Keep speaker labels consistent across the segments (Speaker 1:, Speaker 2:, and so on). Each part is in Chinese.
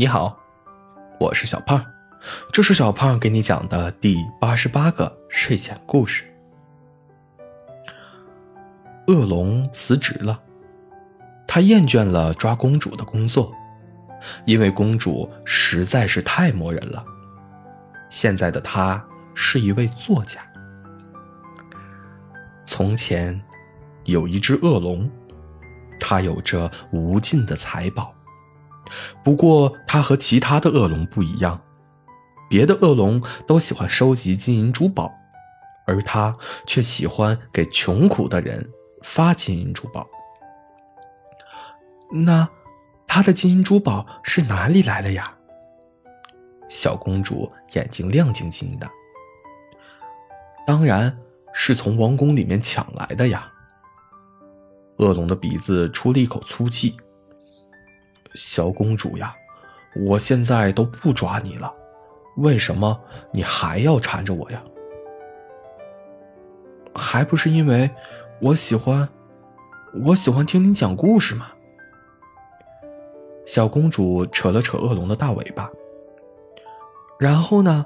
Speaker 1: 你好，我是小胖，这是小胖给你讲的第八十八个睡前故事。恶龙辞职了，他厌倦了抓公主的工作，因为公主实在是太磨人了。现在的他是一位作家。从前，有一只恶龙，它有着无尽的财宝。不过，它和其他的恶龙不一样，别的恶龙都喜欢收集金银珠宝，而它却喜欢给穷苦的人发金银珠宝。那，他的金银珠宝是哪里来的呀？小公主眼睛亮晶晶的。当然是从王宫里面抢来的呀。恶龙的鼻子出了一口粗气。小公主呀，我现在都不抓你了，为什么你还要缠着我呀？还不是因为我喜欢，我喜欢听你讲故事嘛。小公主扯了扯恶龙的大尾巴，然后呢，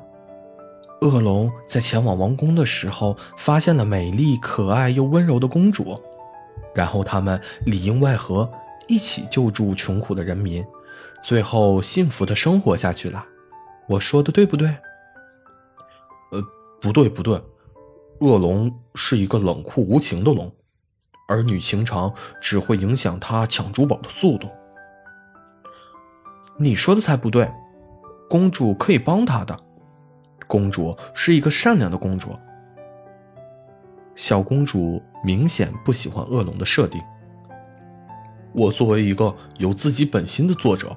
Speaker 1: 恶龙在前往王宫的时候，发现了美丽、可爱又温柔的公主，然后他们里应外合。一起救助穷苦的人民，最后幸福的生活下去了。我说的对不对？呃，不对，不对。恶龙是一个冷酷无情的龙，儿女情长只会影响他抢珠宝的速度。你说的才不对。公主可以帮他的，公主是一个善良的公主。小公主明显不喜欢恶龙的设定。我作为一个有自己本心的作者，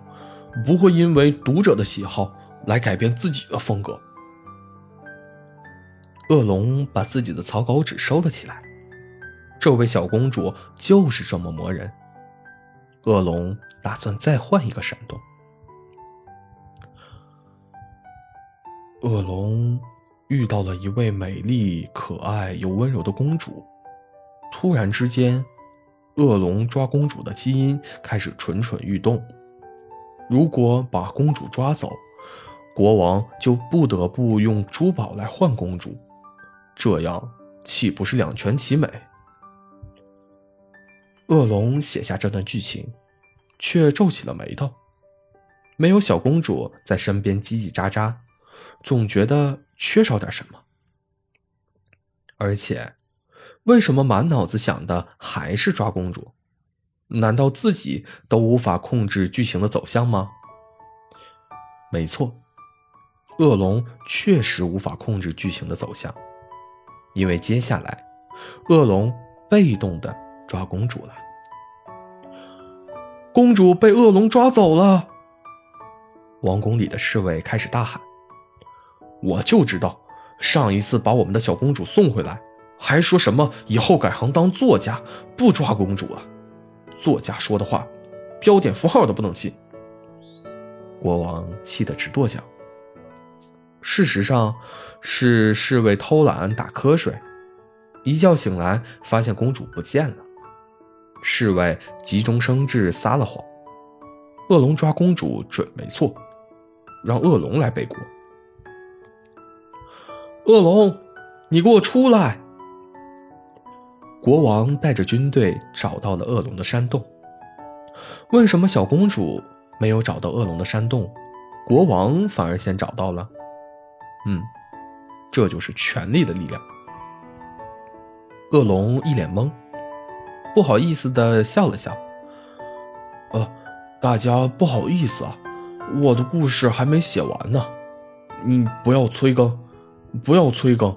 Speaker 1: 不会因为读者的喜好来改变自己的风格。恶龙把自己的草稿纸收了起来。这位小公主就是这么磨人。恶龙打算再换一个山洞。恶龙遇到了一位美丽、可爱又温柔的公主，突然之间。恶龙抓公主的基因开始蠢蠢欲动。如果把公主抓走，国王就不得不用珠宝来换公主，这样岂不是两全其美？恶龙写下这段剧情，却皱起了眉头。没有小公主在身边叽叽喳喳，总觉得缺少点什么。而且。为什么满脑子想的还是抓公主？难道自己都无法控制剧情的走向吗？没错，恶龙确实无法控制剧情的走向，因为接下来，恶龙被动的抓公主了。公主被恶龙抓走了！王宫里的侍卫开始大喊：“我就知道，上一次把我们的小公主送回来。”还说什么以后改行当作家，不抓公主了？作家说的话，标点符号都不能信。国王气得直跺脚。事实上，是侍卫偷懒打瞌睡，一觉醒来发现公主不见了。侍卫急中生智撒了谎，恶龙抓公主准没错，让恶龙来背锅。恶龙，你给我出来！国王带着军队找到了恶龙的山洞。为什么小公主没有找到恶龙的山洞，国王反而先找到了？嗯，这就是权力的力量。恶龙一脸懵，不好意思的笑了笑。呃，大家不好意思啊，我的故事还没写完呢，你不要催更，不要催更。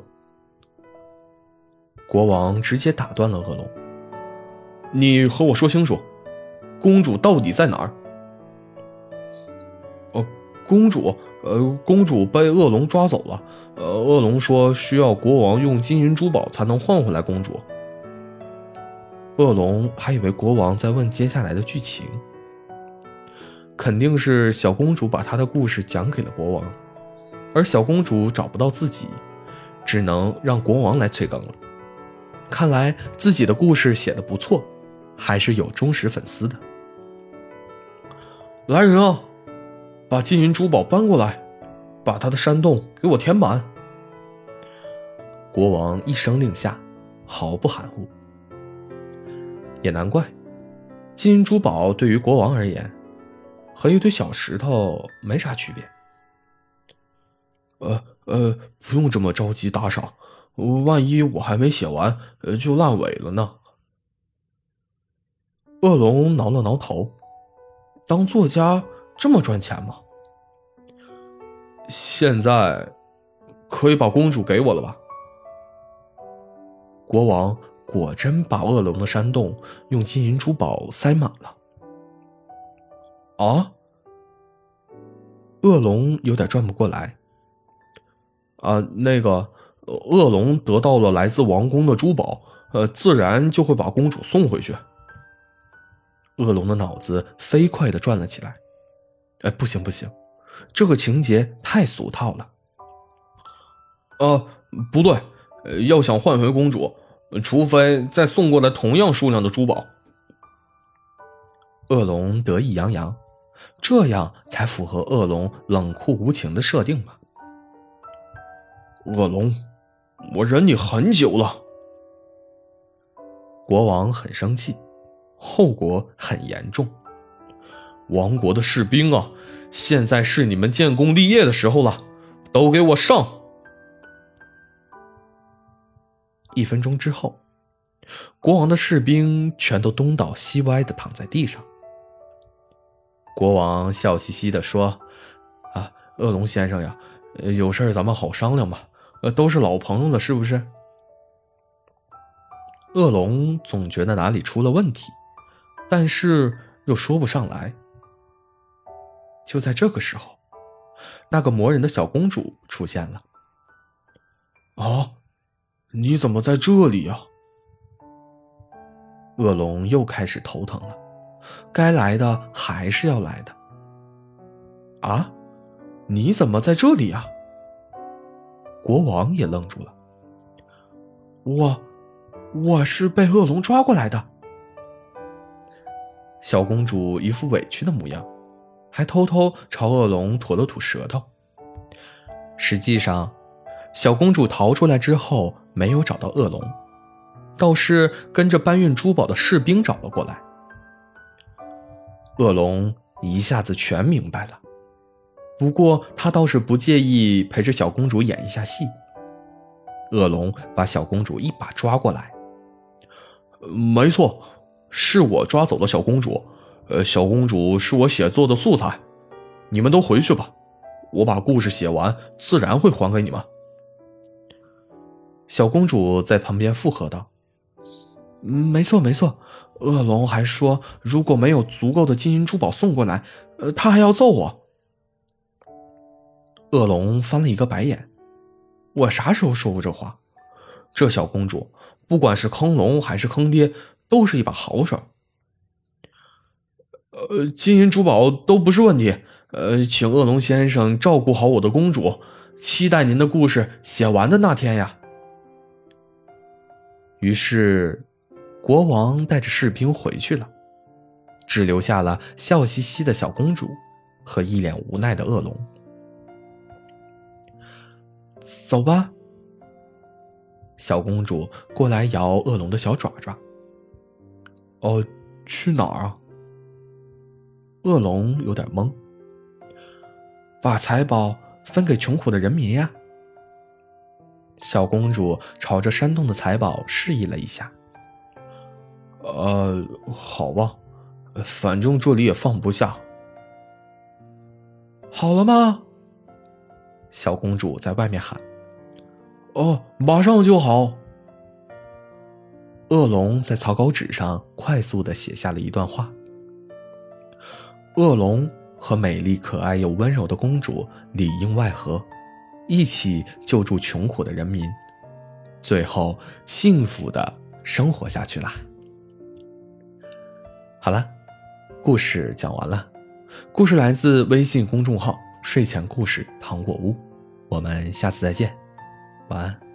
Speaker 1: 国王直接打断了恶龙：“你和我说清楚，公主到底在哪儿？”“哦，公主，呃，公主被恶龙抓走了。呃，恶龙说需要国王用金银珠宝才能换回来公主。”恶龙还以为国王在问接下来的剧情，肯定是小公主把她的故事讲给了国王，而小公主找不到自己，只能让国王来催更了。看来自己的故事写的不错，还是有忠实粉丝的。来人啊，把金银珠宝搬过来，把他的山洞给我填满。国王一声令下，毫不含糊。也难怪，金银珠宝对于国王而言，和一堆小石头没啥区别。呃呃，不用这么着急打赏，万一我还没写完，就烂尾了呢。恶龙挠了挠头，当作家这么赚钱吗？现在可以把公主给我了吧？国王果真把恶龙的山洞用金银珠宝塞满了。啊！恶龙有点转不过来。啊，那个恶龙得到了来自王宫的珠宝，呃，自然就会把公主送回去。恶龙的脑子飞快的转了起来，哎，不行不行，这个情节太俗套了。呃，不对，要想换回公主，除非再送过来同样数量的珠宝。恶龙得意洋洋，这样才符合恶龙冷酷无情的设定吧。恶龙，我忍你很久了。国王很生气。后果很严重。王国的士兵啊，现在是你们建功立业的时候了，都给我上！一分钟之后，国王的士兵全都东倒西歪的躺在地上。国王笑嘻嘻的说：“啊，恶龙先生呀，有事咱们好商量吧，呃，都是老朋友了，是不是？”恶龙总觉得哪里出了问题。但是又说不上来。就在这个时候，那个磨人的小公主出现了。啊，你怎么在这里呀？恶龙又开始头疼了，该来的还是要来的。啊，你怎么在这里呀？国王也愣住了。我，我是被恶龙抓过来的。小公主一副委屈的模样，还偷偷朝恶龙吐了吐舌头。实际上，小公主逃出来之后没有找到恶龙，倒是跟着搬运珠宝的士兵找了过来。恶龙一下子全明白了，不过他倒是不介意陪着小公主演一下戏。恶龙把小公主一把抓过来，没错。是我抓走了小公主，呃，小公主是我写作的素材，你们都回去吧，我把故事写完，自然会还给你们。小公主在旁边附和道：“没错，没错。”恶龙还说，如果没有足够的金银珠宝送过来，呃，他还要揍我。恶龙翻了一个白眼：“我啥时候说过这话？这小公主，不管是坑龙还是坑爹。”都是一把好手，呃，金银珠宝都不是问题。呃，请恶龙先生照顾好我的公主，期待您的故事写完的那天呀。于是，国王带着士兵回去了，只留下了笑嘻嘻的小公主和一脸无奈的恶龙。走吧，小公主过来摇恶龙的小爪爪。哦，去哪儿啊？恶龙有点懵。把财宝分给穷苦的人民呀。小公主朝着山洞的财宝示意了一下。呃，好吧，反正这里也放不下。好了吗？小公主在外面喊。哦，马上就好。恶龙在草稿纸上快速的写下了一段话。恶龙和美丽可爱又温柔的公主里应外合，一起救助穷苦的人民，最后幸福的生活下去啦。好了，故事讲完了。故事来自微信公众号“睡前故事糖果屋”，我们下次再见，晚安。